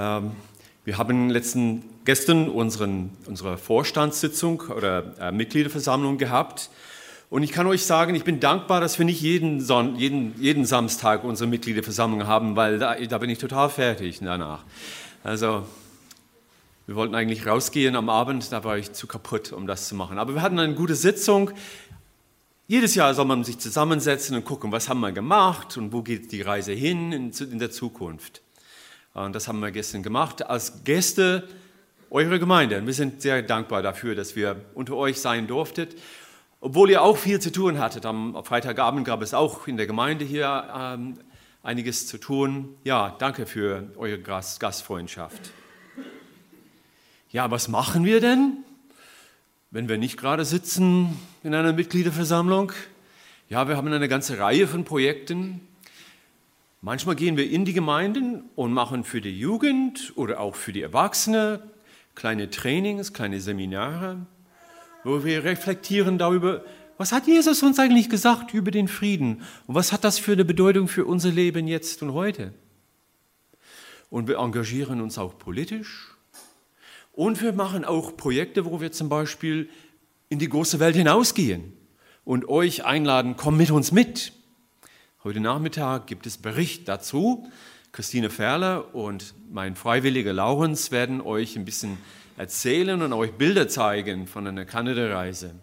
Ähm, wir haben letzten, gestern unseren, unsere Vorstandssitzung oder äh, Mitgliederversammlung gehabt. Und ich kann euch sagen, ich bin dankbar, dass wir nicht jeden, Son jeden, jeden Samstag unsere Mitgliederversammlung haben, weil da, da bin ich total fertig danach. Also wir wollten eigentlich rausgehen am Abend, da war ich zu kaputt, um das zu machen. Aber wir hatten eine gute Sitzung. Jedes Jahr soll man sich zusammensetzen und gucken, was haben wir gemacht und wo geht die Reise hin in, in der Zukunft. Und das haben wir gestern gemacht als Gäste eurer Gemeinde. Wir sind sehr dankbar dafür, dass wir unter euch sein durften. Obwohl ihr auch viel zu tun hattet. Am Freitagabend gab es auch in der Gemeinde hier ähm, einiges zu tun. Ja, danke für eure Gastfreundschaft. Ja, was machen wir denn, wenn wir nicht gerade sitzen in einer Mitgliederversammlung? Ja, wir haben eine ganze Reihe von Projekten. Manchmal gehen wir in die Gemeinden und machen für die Jugend oder auch für die Erwachsene kleine Trainings, kleine Seminare wo wir reflektieren darüber, was hat Jesus uns eigentlich gesagt über den Frieden und was hat das für eine Bedeutung für unser Leben jetzt und heute. Und wir engagieren uns auch politisch und wir machen auch Projekte, wo wir zum Beispiel in die große Welt hinausgehen und euch einladen, komm mit uns mit. Heute Nachmittag gibt es Bericht dazu. Christine Ferler und mein freiwilliger Laurens werden euch ein bisschen erzählen und euch Bilder zeigen von einer Kanada-Reise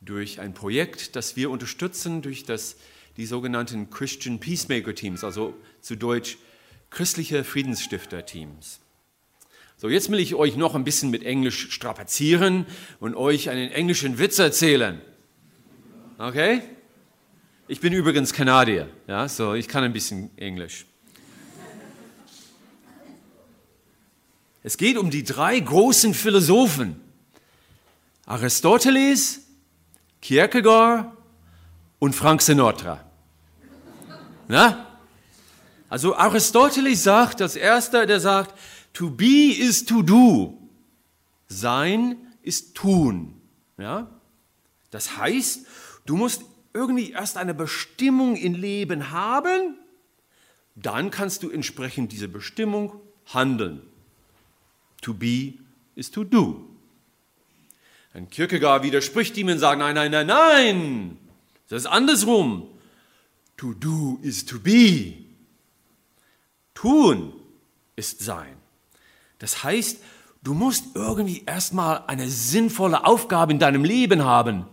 durch ein Projekt, das wir unterstützen durch das, die sogenannten Christian Peacemaker Teams, also zu Deutsch christliche Friedensstifter-Teams. So, jetzt will ich euch noch ein bisschen mit Englisch strapazieren und euch einen englischen Witz erzählen. Okay? Ich bin übrigens Kanadier, ja, so ich kann ein bisschen Englisch. Es geht um die drei großen Philosophen. Aristoteles, Kierkegaard und Frank Sinatra. Na? Also Aristoteles sagt als erster, der sagt, to be is to do. Sein ist tun. Ja? Das heißt, du musst irgendwie erst eine Bestimmung im Leben haben, dann kannst du entsprechend diese Bestimmung handeln. To be is to do. Ein Kierkegaard widerspricht ihm und sagt, nein, nein, nein, nein, das ist andersrum. To do is to be. Tun ist sein. Das heißt, du musst irgendwie erstmal eine sinnvolle Aufgabe in deinem Leben haben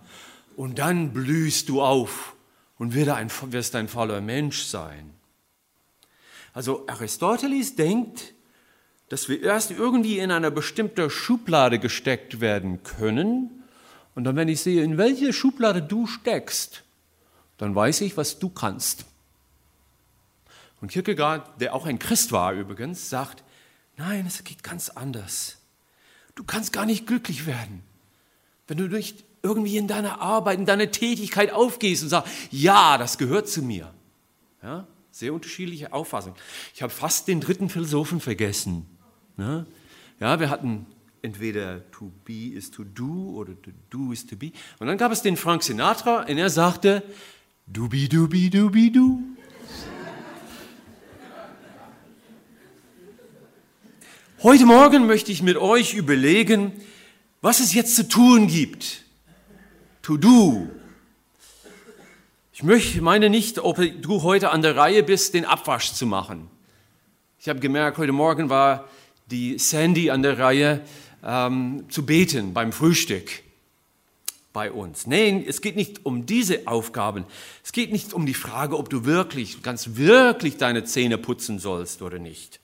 und dann blühst du auf und wirst ein voller Mensch sein. Also Aristoteles denkt, dass wir erst irgendwie in eine bestimmte Schublade gesteckt werden können. Und dann, wenn ich sehe, in welche Schublade du steckst, dann weiß ich, was du kannst. Und Kierkegaard, der auch ein Christ war übrigens, sagt, nein, es geht ganz anders. Du kannst gar nicht glücklich werden, wenn du nicht irgendwie in deiner Arbeit, in deiner Tätigkeit aufgehst und sagst, ja, das gehört zu mir. Ja, sehr unterschiedliche Auffassungen. Ich habe fast den dritten Philosophen vergessen. Ne? Ja, wir hatten entweder to be is to do oder to do is to be. Und dann gab es den Frank Sinatra und er sagte, dubi dubi dubi du. Heute Morgen möchte ich mit euch überlegen, was es jetzt zu tun gibt. To do. Ich möchte, meine nicht, ob du heute an der Reihe bist, den Abwasch zu machen. Ich habe gemerkt, heute Morgen war die Sandy an der Reihe, ähm, zu beten beim Frühstück bei uns. Nein, es geht nicht um diese Aufgaben. Es geht nicht um die Frage, ob du wirklich, ganz wirklich deine Zähne putzen sollst oder nicht.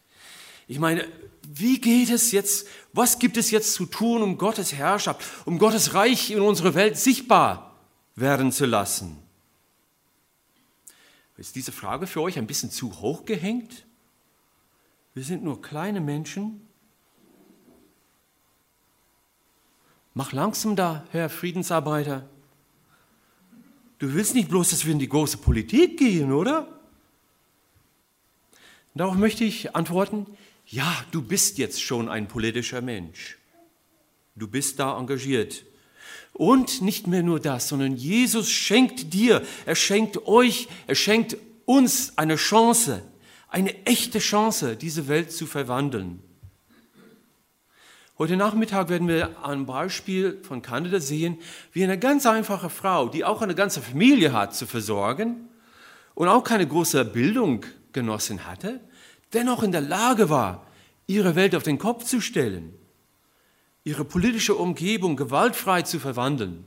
Ich meine, wie geht es jetzt, was gibt es jetzt zu tun, um Gottes Herrschaft, um Gottes Reich in unserer Welt sichtbar werden zu lassen? Ist diese Frage für euch ein bisschen zu hoch gehängt? Wir sind nur kleine Menschen. Mach langsam da, Herr Friedensarbeiter. Du willst nicht bloß, dass wir in die große Politik gehen, oder? Darauf möchte ich antworten, ja, du bist jetzt schon ein politischer Mensch. Du bist da engagiert. Und nicht mehr nur das, sondern Jesus schenkt dir, er schenkt euch, er schenkt uns eine Chance, eine echte Chance, diese Welt zu verwandeln. Heute Nachmittag werden wir ein Beispiel von Kanada sehen, wie eine ganz einfache Frau, die auch eine ganze Familie hat zu versorgen und auch keine große Bildung genossen hatte, dennoch in der Lage war, ihre Welt auf den Kopf zu stellen, ihre politische Umgebung gewaltfrei zu verwandeln.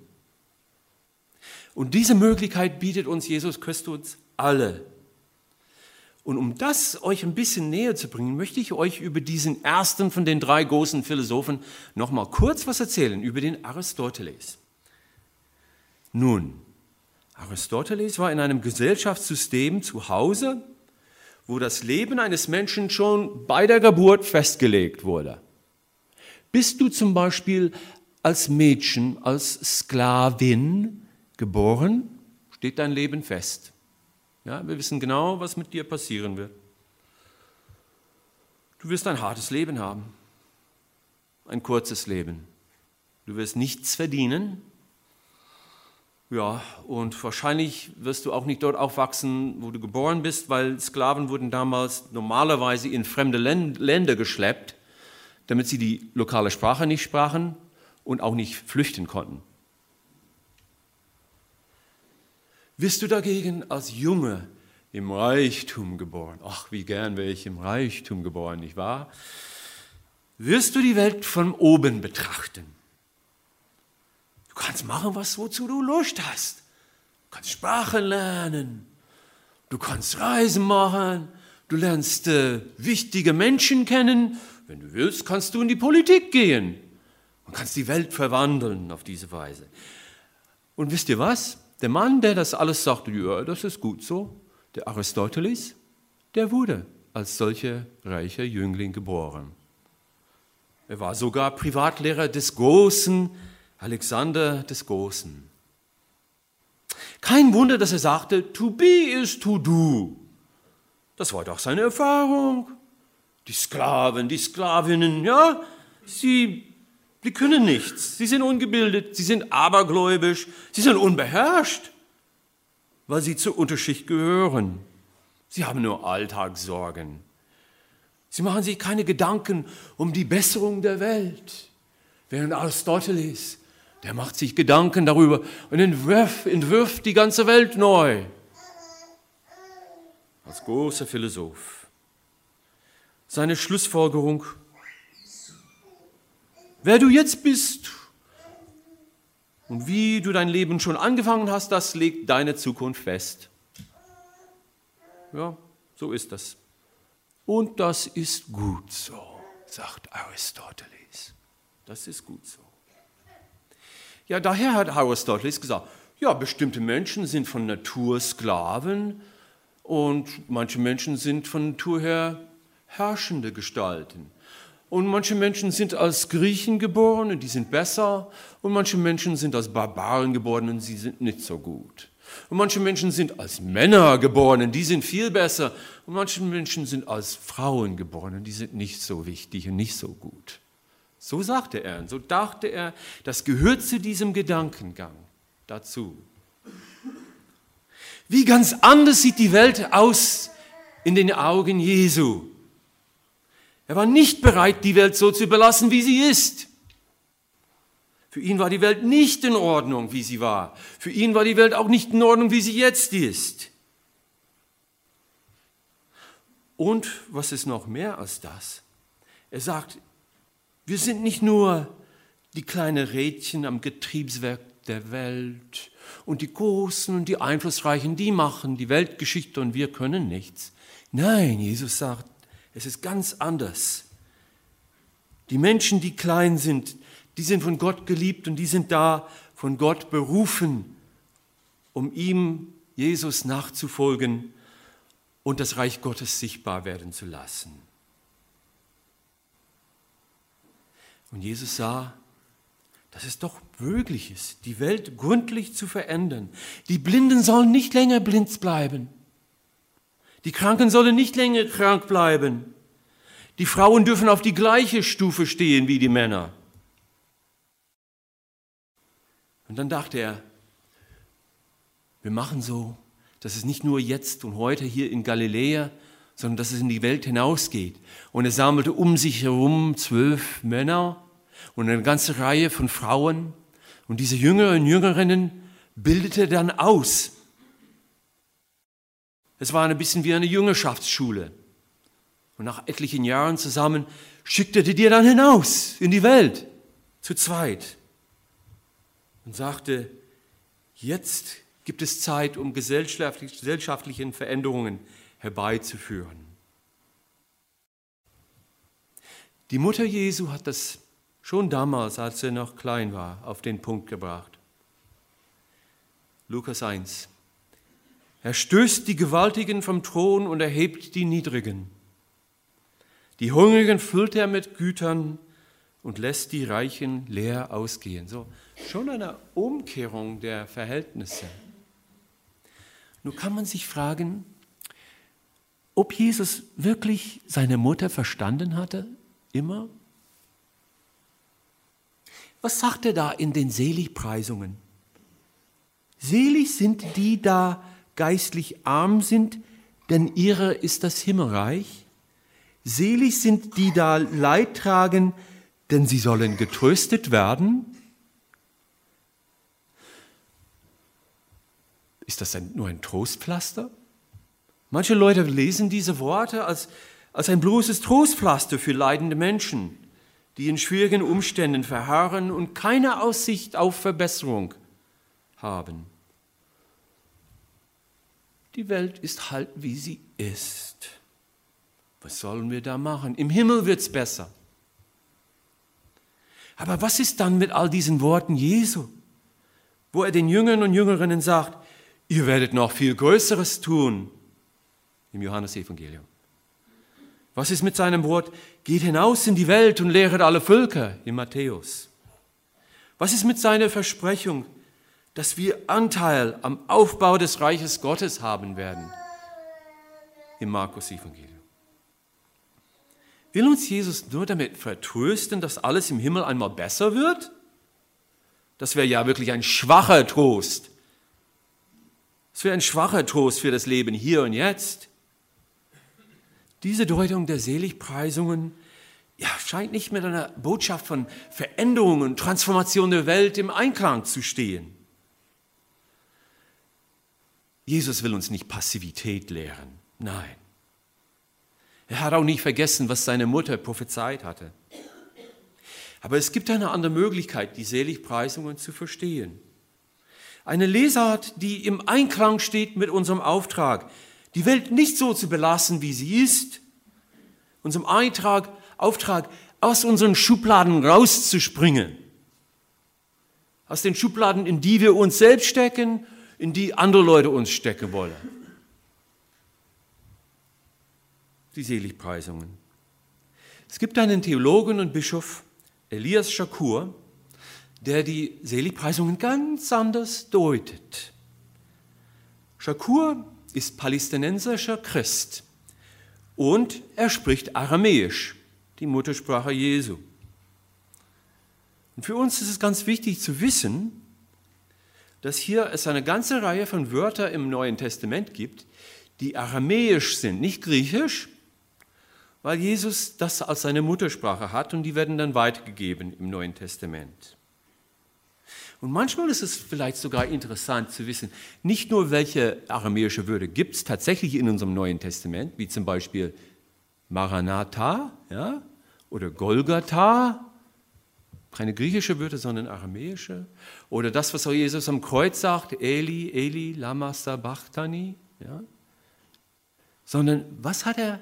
Und diese Möglichkeit bietet uns Jesus Christus alle. Und um das euch ein bisschen näher zu bringen, möchte ich euch über diesen ersten von den drei großen Philosophen noch mal kurz was erzählen, über den Aristoteles. Nun, Aristoteles war in einem Gesellschaftssystem zu Hause, wo das Leben eines Menschen schon bei der Geburt festgelegt wurde. Bist du zum Beispiel als Mädchen, als Sklavin geboren, steht dein Leben fest. Ja, wir wissen genau, was mit dir passieren wird. Du wirst ein hartes Leben haben, ein kurzes Leben. Du wirst nichts verdienen. Ja, und wahrscheinlich wirst du auch nicht dort aufwachsen, wo du geboren bist, weil Sklaven wurden damals normalerweise in fremde Länder geschleppt, damit sie die lokale Sprache nicht sprachen und auch nicht flüchten konnten. Wirst du dagegen als Junge im Reichtum geboren? Ach, wie gern wäre ich im Reichtum geboren, nicht wahr? Wirst du die Welt von oben betrachten? Du kannst machen, was wozu du Lust hast. Du kannst Sprachen lernen. Du kannst Reisen machen. Du lernst äh, wichtige Menschen kennen. Wenn du willst, kannst du in die Politik gehen und kannst die Welt verwandeln auf diese Weise. Und wisst ihr was? Der Mann, der das alles sagte, ja, das ist gut so, der Aristoteles, der wurde als solcher reicher Jüngling geboren. Er war sogar Privatlehrer des großen Alexander des Großen. Kein Wunder, dass er sagte, to be is to do. Das war doch seine Erfahrung. Die Sklaven, die Sklavinnen, ja, sie Sie können nichts. Sie sind ungebildet, sie sind abergläubisch, sie sind unbeherrscht, weil sie zur Unterschicht gehören. Sie haben nur Alltagssorgen. Sie machen sich keine Gedanken um die Besserung der Welt. Während Aristoteles, der macht sich Gedanken darüber und entwirft, entwirft die ganze Welt neu. Als großer Philosoph. Seine Schlussfolgerung Wer du jetzt bist und wie du dein Leben schon angefangen hast, das legt deine Zukunft fest. Ja, so ist das. Und das ist gut so, sagt Aristoteles. Das ist gut so. Ja, daher hat Aristoteles gesagt, ja, bestimmte Menschen sind von Natur Sklaven und manche Menschen sind von Natur her herrschende Gestalten. Und manche Menschen sind als Griechen geboren und die sind besser. Und manche Menschen sind als Barbaren geboren und sie sind nicht so gut. Und manche Menschen sind als Männer geboren und die sind viel besser. Und manche Menschen sind als Frauen geboren und die sind nicht so wichtig und nicht so gut. So sagte er und so dachte er, das gehört zu diesem Gedankengang dazu. Wie ganz anders sieht die Welt aus in den Augen Jesu. Er war nicht bereit, die Welt so zu überlassen, wie sie ist. Für ihn war die Welt nicht in Ordnung, wie sie war. Für ihn war die Welt auch nicht in Ordnung, wie sie jetzt ist. Und was ist noch mehr als das? Er sagt, wir sind nicht nur die kleinen Rädchen am Getriebswerk der Welt und die Großen und die Einflussreichen, die machen die Weltgeschichte und wir können nichts. Nein, Jesus sagt, es ist ganz anders. Die Menschen, die klein sind, die sind von Gott geliebt und die sind da von Gott berufen, um ihm, Jesus, nachzufolgen und das Reich Gottes sichtbar werden zu lassen. Und Jesus sah, dass es doch möglich ist, die Welt gründlich zu verändern. Die Blinden sollen nicht länger blind bleiben. Die Kranken sollen nicht länger krank bleiben. Die Frauen dürfen auf die gleiche Stufe stehen wie die Männer. Und dann dachte er, wir machen so, dass es nicht nur jetzt und heute hier in Galiläa, sondern dass es in die Welt hinausgeht. Und er sammelte um sich herum zwölf Männer und eine ganze Reihe von Frauen. Und diese Jünger und Jüngerinnen bildete er dann aus. Es war ein bisschen wie eine Jüngerschaftsschule. Und nach etlichen Jahren zusammen schickte er die dann hinaus in die Welt, zu zweit. Und sagte, jetzt gibt es Zeit, um gesellschaftliche Veränderungen herbeizuführen. Die Mutter Jesu hat das schon damals, als er noch klein war, auf den Punkt gebracht. Lukas 1. Er stößt die Gewaltigen vom Thron und erhebt die Niedrigen. Die Hungrigen füllt er mit Gütern und lässt die Reichen leer ausgehen. So, schon eine Umkehrung der Verhältnisse. Nun kann man sich fragen, ob Jesus wirklich seine Mutter verstanden hatte, immer? Was sagt er da in den Seligpreisungen? Selig sind die da geistlich arm sind, denn ihrer ist das Himmelreich. Selig sind die da Leid tragen, denn sie sollen getröstet werden. Ist das ein, nur ein Trostpflaster? Manche Leute lesen diese Worte als, als ein bloßes Trostpflaster für leidende Menschen, die in schwierigen Umständen verharren und keine Aussicht auf Verbesserung haben. Die Welt ist halt, wie sie ist. Was sollen wir da machen? Im Himmel wird es besser. Aber was ist dann mit all diesen Worten Jesu, wo er den Jüngern und Jüngerinnen sagt, ihr werdet noch viel Größeres tun, im Johannesevangelium. Was ist mit seinem Wort, geht hinaus in die Welt und lehret alle Völker in Matthäus? Was ist mit seiner Versprechung, dass wir Anteil am Aufbau des Reiches Gottes haben werden im Markus Evangelium? Will uns Jesus nur damit vertrösten, dass alles im Himmel einmal besser wird? Das wäre ja wirklich ein schwacher Trost. Das wäre ein schwacher Trost für das Leben hier und jetzt. Diese Deutung der Seligpreisungen ja, scheint nicht mit einer Botschaft von Veränderung und Transformation der Welt im Einklang zu stehen. Jesus will uns nicht Passivität lehren. Nein. Er hat auch nicht vergessen, was seine Mutter prophezeit hatte. Aber es gibt eine andere Möglichkeit, die Seligpreisungen zu verstehen. Eine Lesart, die im Einklang steht mit unserem Auftrag, die Welt nicht so zu belassen, wie sie ist, unserem Eintrag, Auftrag, aus unseren Schubladen rauszuspringen. Aus den Schubladen, in die wir uns selbst stecken, in die andere Leute uns stecken wollen. Die Seligpreisungen. Es gibt einen Theologen und Bischof, Elias Shakur, der die Seligpreisungen ganz anders deutet. Shakur ist palästinensischer Christ und er spricht Aramäisch, die Muttersprache Jesu. Und für uns ist es ganz wichtig zu wissen, dass hier es eine ganze Reihe von Wörtern im Neuen Testament gibt, die aramäisch sind, nicht griechisch, weil Jesus das als seine Muttersprache hat und die werden dann weitergegeben im Neuen Testament. Und manchmal ist es vielleicht sogar interessant zu wissen, nicht nur welche aramäische Wörter gibt es tatsächlich in unserem Neuen Testament, wie zum Beispiel Maranatha ja, oder Golgatha, keine griechische Wörter, sondern aramäische, oder das, was auch Jesus am Kreuz sagt, Eli, Eli, lama sabachthani, ja, sondern was hat er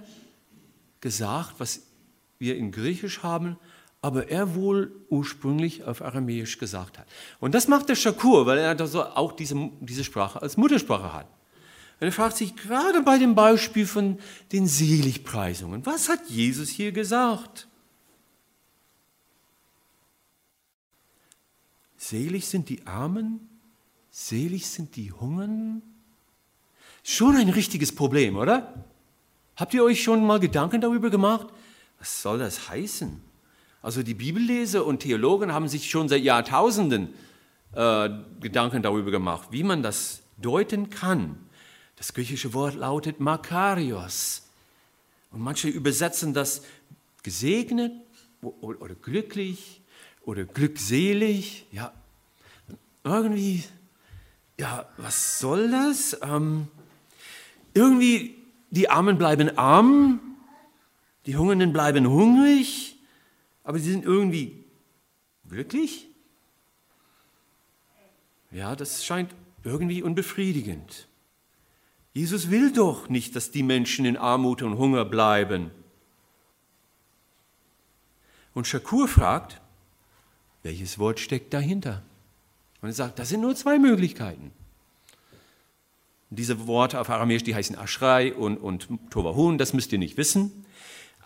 gesagt, was wir in Griechisch haben, aber er wohl ursprünglich auf Aramäisch gesagt hat. Und das macht der Shakur, weil er also auch diese, diese Sprache als Muttersprache hat. Und er fragt sich gerade bei dem Beispiel von den Seligpreisungen, was hat Jesus hier gesagt? Selig sind die Armen, selig sind die Hungern. Schon ein richtiges Problem, oder? Habt ihr euch schon mal Gedanken darüber gemacht? Was soll das heißen? Also die Bibelleser und Theologen haben sich schon seit Jahrtausenden äh, Gedanken darüber gemacht, wie man das deuten kann. Das griechische Wort lautet Makarios. Und manche übersetzen das gesegnet oder glücklich oder glückselig. Ja, irgendwie, ja, was soll das? Ähm, irgendwie, die Armen bleiben arm, die Hungernden bleiben hungrig, aber sie sind irgendwie glücklich. Ja, das scheint irgendwie unbefriedigend. Jesus will doch nicht, dass die Menschen in Armut und Hunger bleiben. Und Shakur fragt, welches Wort steckt dahinter? Und er sagt, das sind nur zwei Möglichkeiten. Diese Worte auf Aramäisch, die heißen Aschrei und, und Tovahun, das müsst ihr nicht wissen.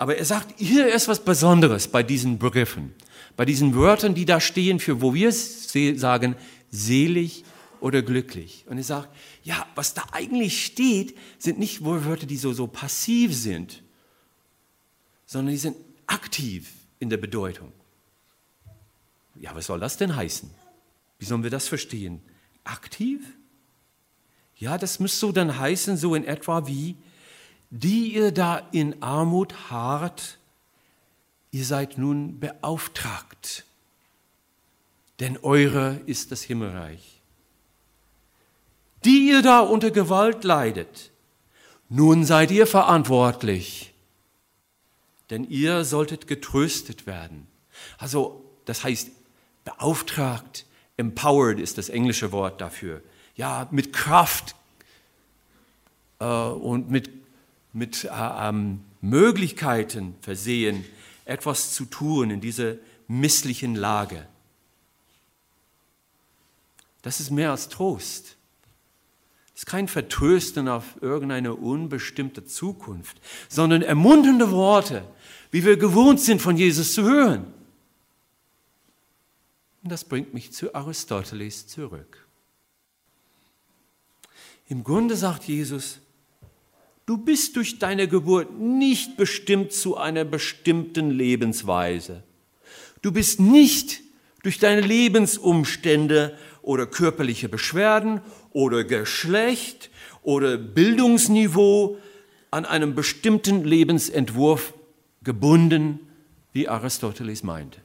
Aber er sagt, hier ist was Besonderes bei diesen Begriffen, bei diesen Wörtern, die da stehen, für wo wir sagen, selig oder glücklich. Und er sagt, ja, was da eigentlich steht, sind nicht Wörter, die so, so passiv sind, sondern die sind aktiv in der Bedeutung. Ja, was soll das denn heißen? Wie sollen wir das verstehen? Aktiv? Ja, das müsste so dann heißen, so in etwa wie, die ihr da in Armut harrt, ihr seid nun beauftragt, denn eure ist das Himmelreich die ihr da unter Gewalt leidet, nun seid ihr verantwortlich, denn ihr solltet getröstet werden. Also das heißt beauftragt, empowered ist das englische Wort dafür. Ja, mit Kraft äh, und mit, mit äh, ähm, Möglichkeiten versehen, etwas zu tun in dieser misslichen Lage. Das ist mehr als Trost ist kein Vertrösten auf irgendeine unbestimmte Zukunft, sondern ermunternde Worte, wie wir gewohnt sind von Jesus zu hören. Und das bringt mich zu Aristoteles zurück. Im Grunde sagt Jesus, du bist durch deine Geburt nicht bestimmt zu einer bestimmten Lebensweise. Du bist nicht durch deine Lebensumstände oder körperliche Beschwerden oder Geschlecht oder Bildungsniveau an einem bestimmten Lebensentwurf gebunden, wie Aristoteles meinte.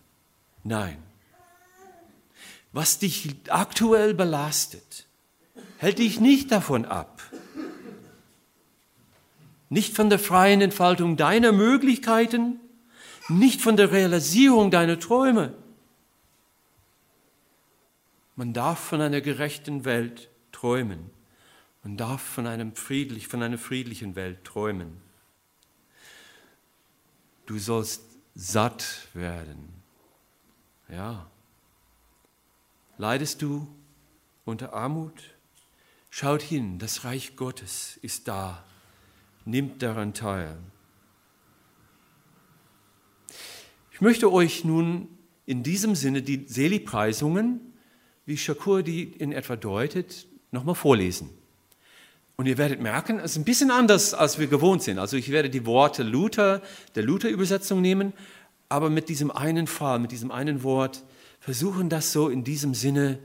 Nein. Was dich aktuell belastet, hält dich nicht davon ab. Nicht von der freien Entfaltung deiner Möglichkeiten, nicht von der Realisierung deiner Träume. Man darf von einer gerechten Welt träumen. Man darf von, einem friedlich, von einer friedlichen Welt träumen. Du sollst satt werden. Ja. Leidest du unter Armut? Schaut hin, das Reich Gottes ist da. Nimmt daran teil. Ich möchte euch nun in diesem Sinne die Seligpreisungen, wie Shakur die in etwa deutet, nochmal vorlesen. Und ihr werdet merken, es ist ein bisschen anders, als wir gewohnt sind. Also ich werde die Worte Luther, der Luther-Übersetzung nehmen, aber mit diesem einen Fall, mit diesem einen Wort versuchen, das so in diesem Sinne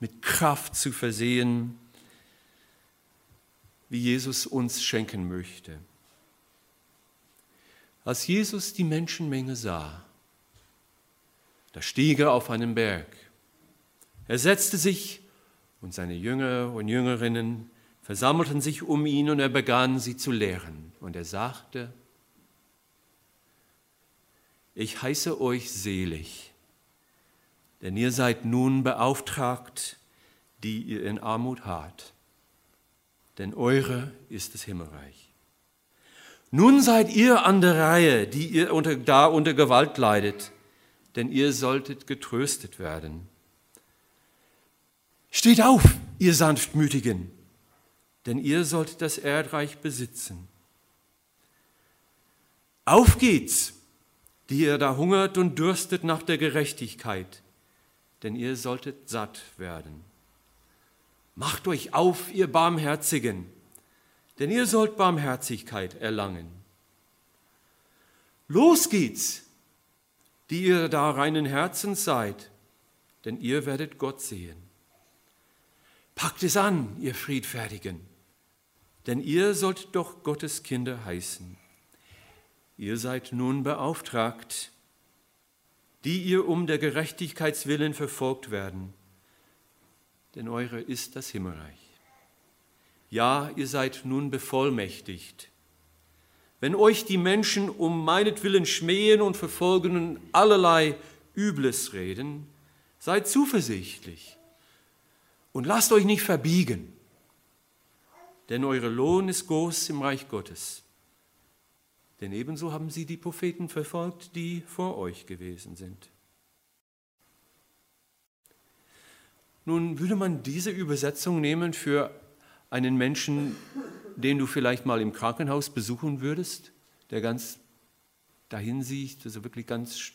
mit Kraft zu versehen, wie Jesus uns schenken möchte. Als Jesus die Menschenmenge sah, da stieg er auf einen Berg. Er setzte sich und seine Jünger und Jüngerinnen versammelten sich um ihn und er begann sie zu lehren. Und er sagte, ich heiße euch selig, denn ihr seid nun beauftragt, die ihr in Armut hart, denn eure ist das Himmelreich. Nun seid ihr an der Reihe, die ihr unter, da unter Gewalt leidet, denn ihr solltet getröstet werden. Steht auf, ihr Sanftmütigen, denn ihr sollt das Erdreich besitzen. Auf geht's, die ihr da hungert und dürstet nach der Gerechtigkeit, denn ihr solltet satt werden. Macht euch auf, ihr Barmherzigen, denn ihr sollt Barmherzigkeit erlangen. Los geht's, die ihr da reinen Herzens seid, denn ihr werdet Gott sehen. Packt es an, ihr Friedfertigen, denn ihr sollt doch Gottes Kinder heißen. Ihr seid nun beauftragt, die ihr um der Gerechtigkeitswillen verfolgt werden, denn eure ist das Himmelreich. Ja, ihr seid nun bevollmächtigt. Wenn euch die Menschen um meinetwillen schmähen und verfolgen und allerlei Übles reden, seid zuversichtlich und lasst euch nicht verbiegen, denn eure Lohn ist groß im Reich Gottes. Denn ebenso haben sie die Propheten verfolgt, die vor euch gewesen sind. Nun würde man diese Übersetzung nehmen für einen Menschen, den du vielleicht mal im Krankenhaus besuchen würdest, der ganz dahin sieht, dass er wirklich ganz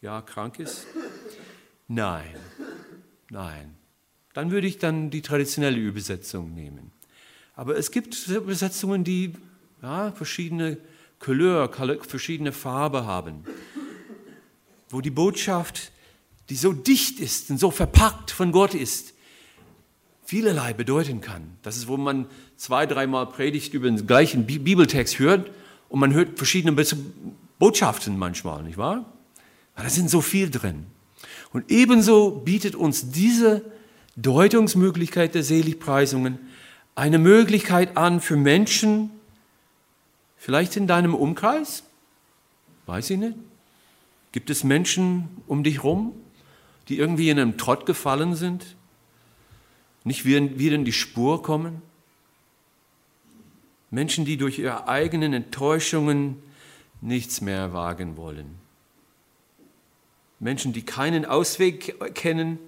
ja, krank ist? Nein, nein. Dann würde ich dann die traditionelle Übersetzung nehmen. Aber es gibt Übersetzungen, die ja, verschiedene Couleur, verschiedene Farbe haben, wo die Botschaft, die so dicht ist und so verpackt von Gott ist, vielerlei bedeuten kann. Das ist, wo man zwei, dreimal predigt über den gleichen Bibeltext hört und man hört verschiedene Botschaften manchmal, nicht wahr? Da sind so viel drin. Und ebenso bietet uns diese Deutungsmöglichkeit der Seligpreisungen eine Möglichkeit an für Menschen, vielleicht in deinem Umkreis, weiß ich nicht. Gibt es Menschen um dich herum, die irgendwie in einem Trott gefallen sind, nicht wieder in die Spur kommen? Menschen, die durch ihre eigenen Enttäuschungen nichts mehr wagen wollen. Menschen, die keinen Ausweg kennen,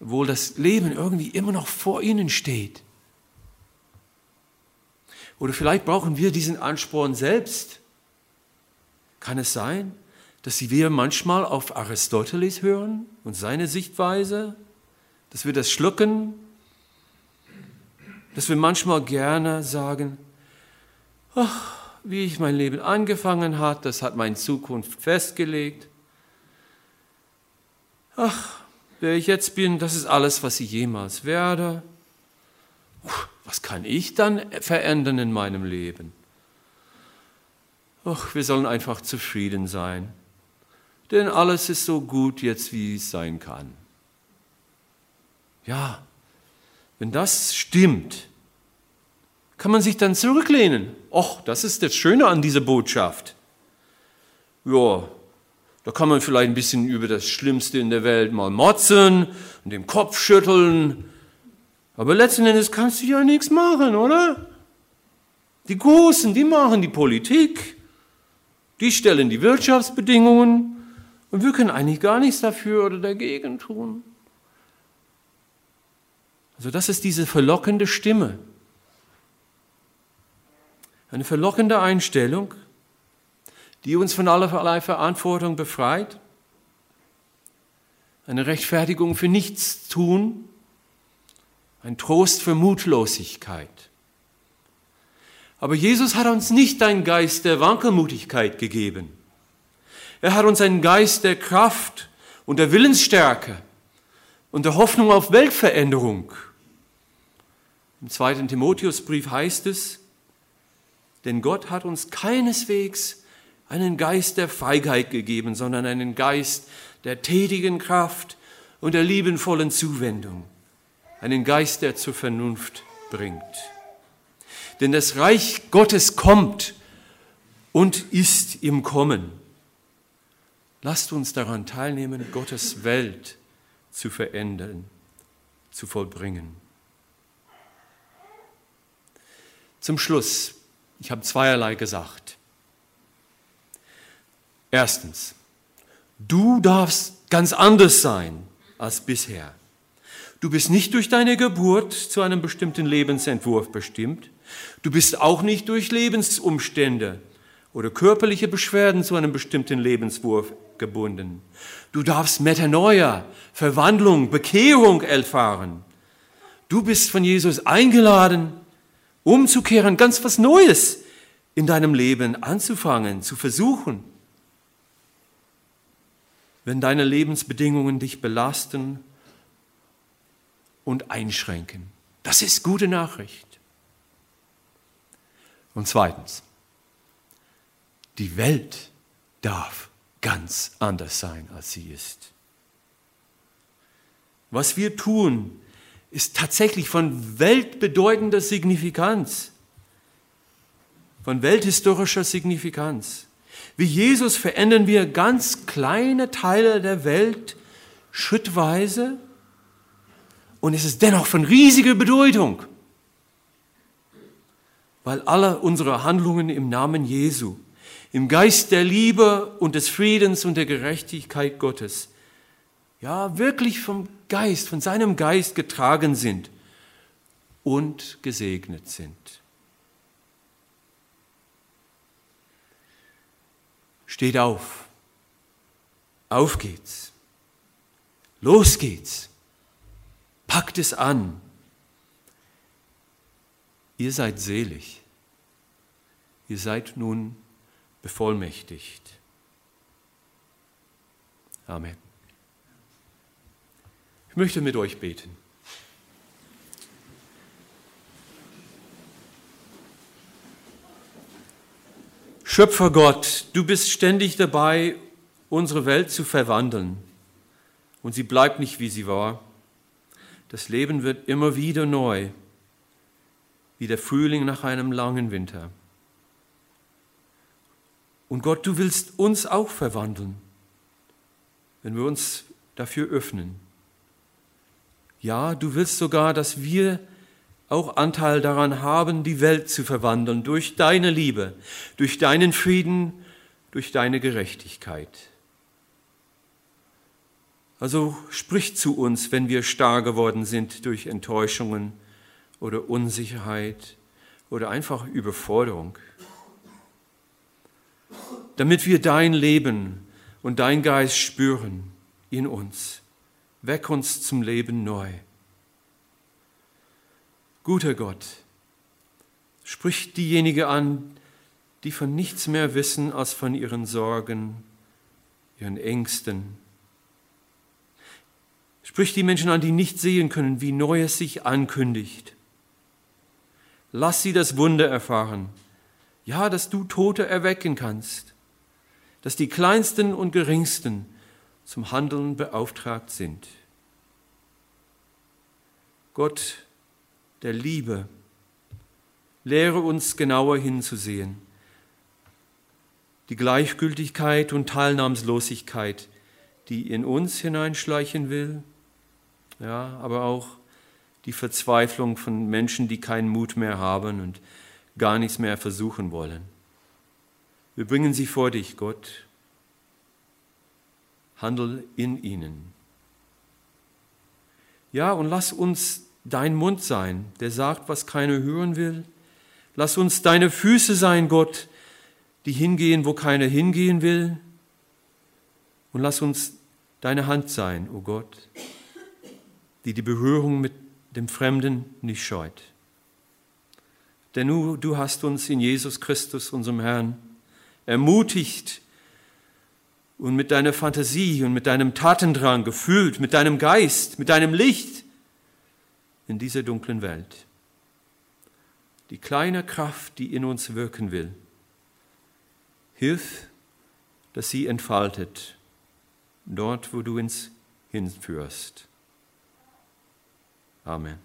obwohl das Leben irgendwie immer noch vor ihnen steht. Oder vielleicht brauchen wir diesen Ansporn selbst. Kann es sein, dass wir manchmal auf Aristoteles hören und seine Sichtweise, dass wir das schlucken, dass wir manchmal gerne sagen, ach, wie ich mein Leben angefangen hat, das hat meine Zukunft festgelegt. Ach, wer ich jetzt bin, das ist alles, was ich jemals werde. Was kann ich dann verändern in meinem Leben? Ach, wir sollen einfach zufrieden sein, denn alles ist so gut jetzt, wie es sein kann. Ja, wenn das stimmt, kann man sich dann zurücklehnen. Och, das ist das Schöne an dieser Botschaft. Ja, da kann man vielleicht ein bisschen über das Schlimmste in der Welt mal motzen und den Kopf schütteln aber letzten Endes kannst du ja nichts machen, oder? Die Großen, die machen die Politik, die stellen die Wirtschaftsbedingungen und wir können eigentlich gar nichts dafür oder dagegen tun. Also das ist diese verlockende Stimme. Eine verlockende Einstellung, die uns von allerlei Verantwortung befreit. Eine Rechtfertigung für nichts tun ein Trost für Mutlosigkeit. Aber Jesus hat uns nicht einen Geist der Wankelmutigkeit gegeben. Er hat uns einen Geist der Kraft und der Willensstärke und der Hoffnung auf Weltveränderung. Im zweiten Timotheusbrief heißt es, denn Gott hat uns keineswegs einen Geist der Feigheit gegeben, sondern einen Geist der tätigen Kraft und der liebenvollen Zuwendung einen Geist, der zur Vernunft bringt. Denn das Reich Gottes kommt und ist im Kommen. Lasst uns daran teilnehmen, Gottes Welt zu verändern, zu vollbringen. Zum Schluss, ich habe zweierlei gesagt. Erstens, du darfst ganz anders sein als bisher. Du bist nicht durch deine Geburt zu einem bestimmten Lebensentwurf bestimmt. Du bist auch nicht durch Lebensumstände oder körperliche Beschwerden zu einem bestimmten Lebenswurf gebunden. Du darfst Metanoia, Verwandlung, Bekehrung erfahren. Du bist von Jesus eingeladen, umzukehren, ganz was Neues in deinem Leben anzufangen, zu versuchen. Wenn deine Lebensbedingungen dich belasten und einschränken. Das ist gute Nachricht. Und zweitens, Die Welt darf ganz anders sein, als sie ist. Was wir tun, ist tatsächlich von weltbedeutender Signifikanz, von welthistorischer Signifikanz. Wie Jesus verändern wir ganz kleine Teile der Welt schrittweise und es ist dennoch von riesiger Bedeutung, weil alle unsere Handlungen im Namen Jesu, im Geist der Liebe und des Friedens und der Gerechtigkeit Gottes, ja wirklich vom Geist, von seinem Geist getragen sind und gesegnet sind. Steht auf. Auf geht's. Los geht's. Packt es an. Ihr seid selig. Ihr seid nun bevollmächtigt. Amen. Ich möchte mit euch beten. Schöpfer Gott, du bist ständig dabei, unsere Welt zu verwandeln. Und sie bleibt nicht, wie sie war. Das Leben wird immer wieder neu, wie der Frühling nach einem langen Winter. Und Gott, du willst uns auch verwandeln, wenn wir uns dafür öffnen. Ja, du willst sogar, dass wir auch Anteil daran haben, die Welt zu verwandeln durch deine Liebe, durch deinen Frieden, durch deine Gerechtigkeit. Also sprich zu uns, wenn wir starr geworden sind durch Enttäuschungen oder Unsicherheit oder einfach Überforderung, damit wir dein Leben und dein Geist spüren in uns. Weck uns zum Leben neu. Guter Gott, sprich diejenige an, die von nichts mehr wissen als von ihren Sorgen, ihren Ängsten. Sprich die Menschen an, die nicht sehen können, wie Neues sich ankündigt. Lass sie das Wunder erfahren. Ja, dass du Tote erwecken kannst, dass die Kleinsten und Geringsten zum Handeln beauftragt sind. Gott der Liebe, lehre uns genauer hinzusehen. Die Gleichgültigkeit und Teilnahmslosigkeit, die in uns hineinschleichen will, ja, aber auch die Verzweiflung von Menschen, die keinen Mut mehr haben und gar nichts mehr versuchen wollen. Wir bringen sie vor dich, Gott, handel in ihnen. Ja, und lass uns dein Mund sein, der sagt, was keiner hören will. Lass uns deine Füße sein, Gott, die hingehen, wo keiner hingehen will. Und lass uns deine Hand sein, o oh Gott, die die Berührung mit dem Fremden nicht scheut. Denn du, du hast uns in Jesus Christus, unserem Herrn, ermutigt, und mit deiner Fantasie und mit deinem Tatendrang gefüllt, mit deinem Geist, mit deinem Licht in dieser dunklen Welt. Die kleine Kraft, die in uns wirken will, hilf, dass sie entfaltet, dort, wo du uns hinführst. Amen.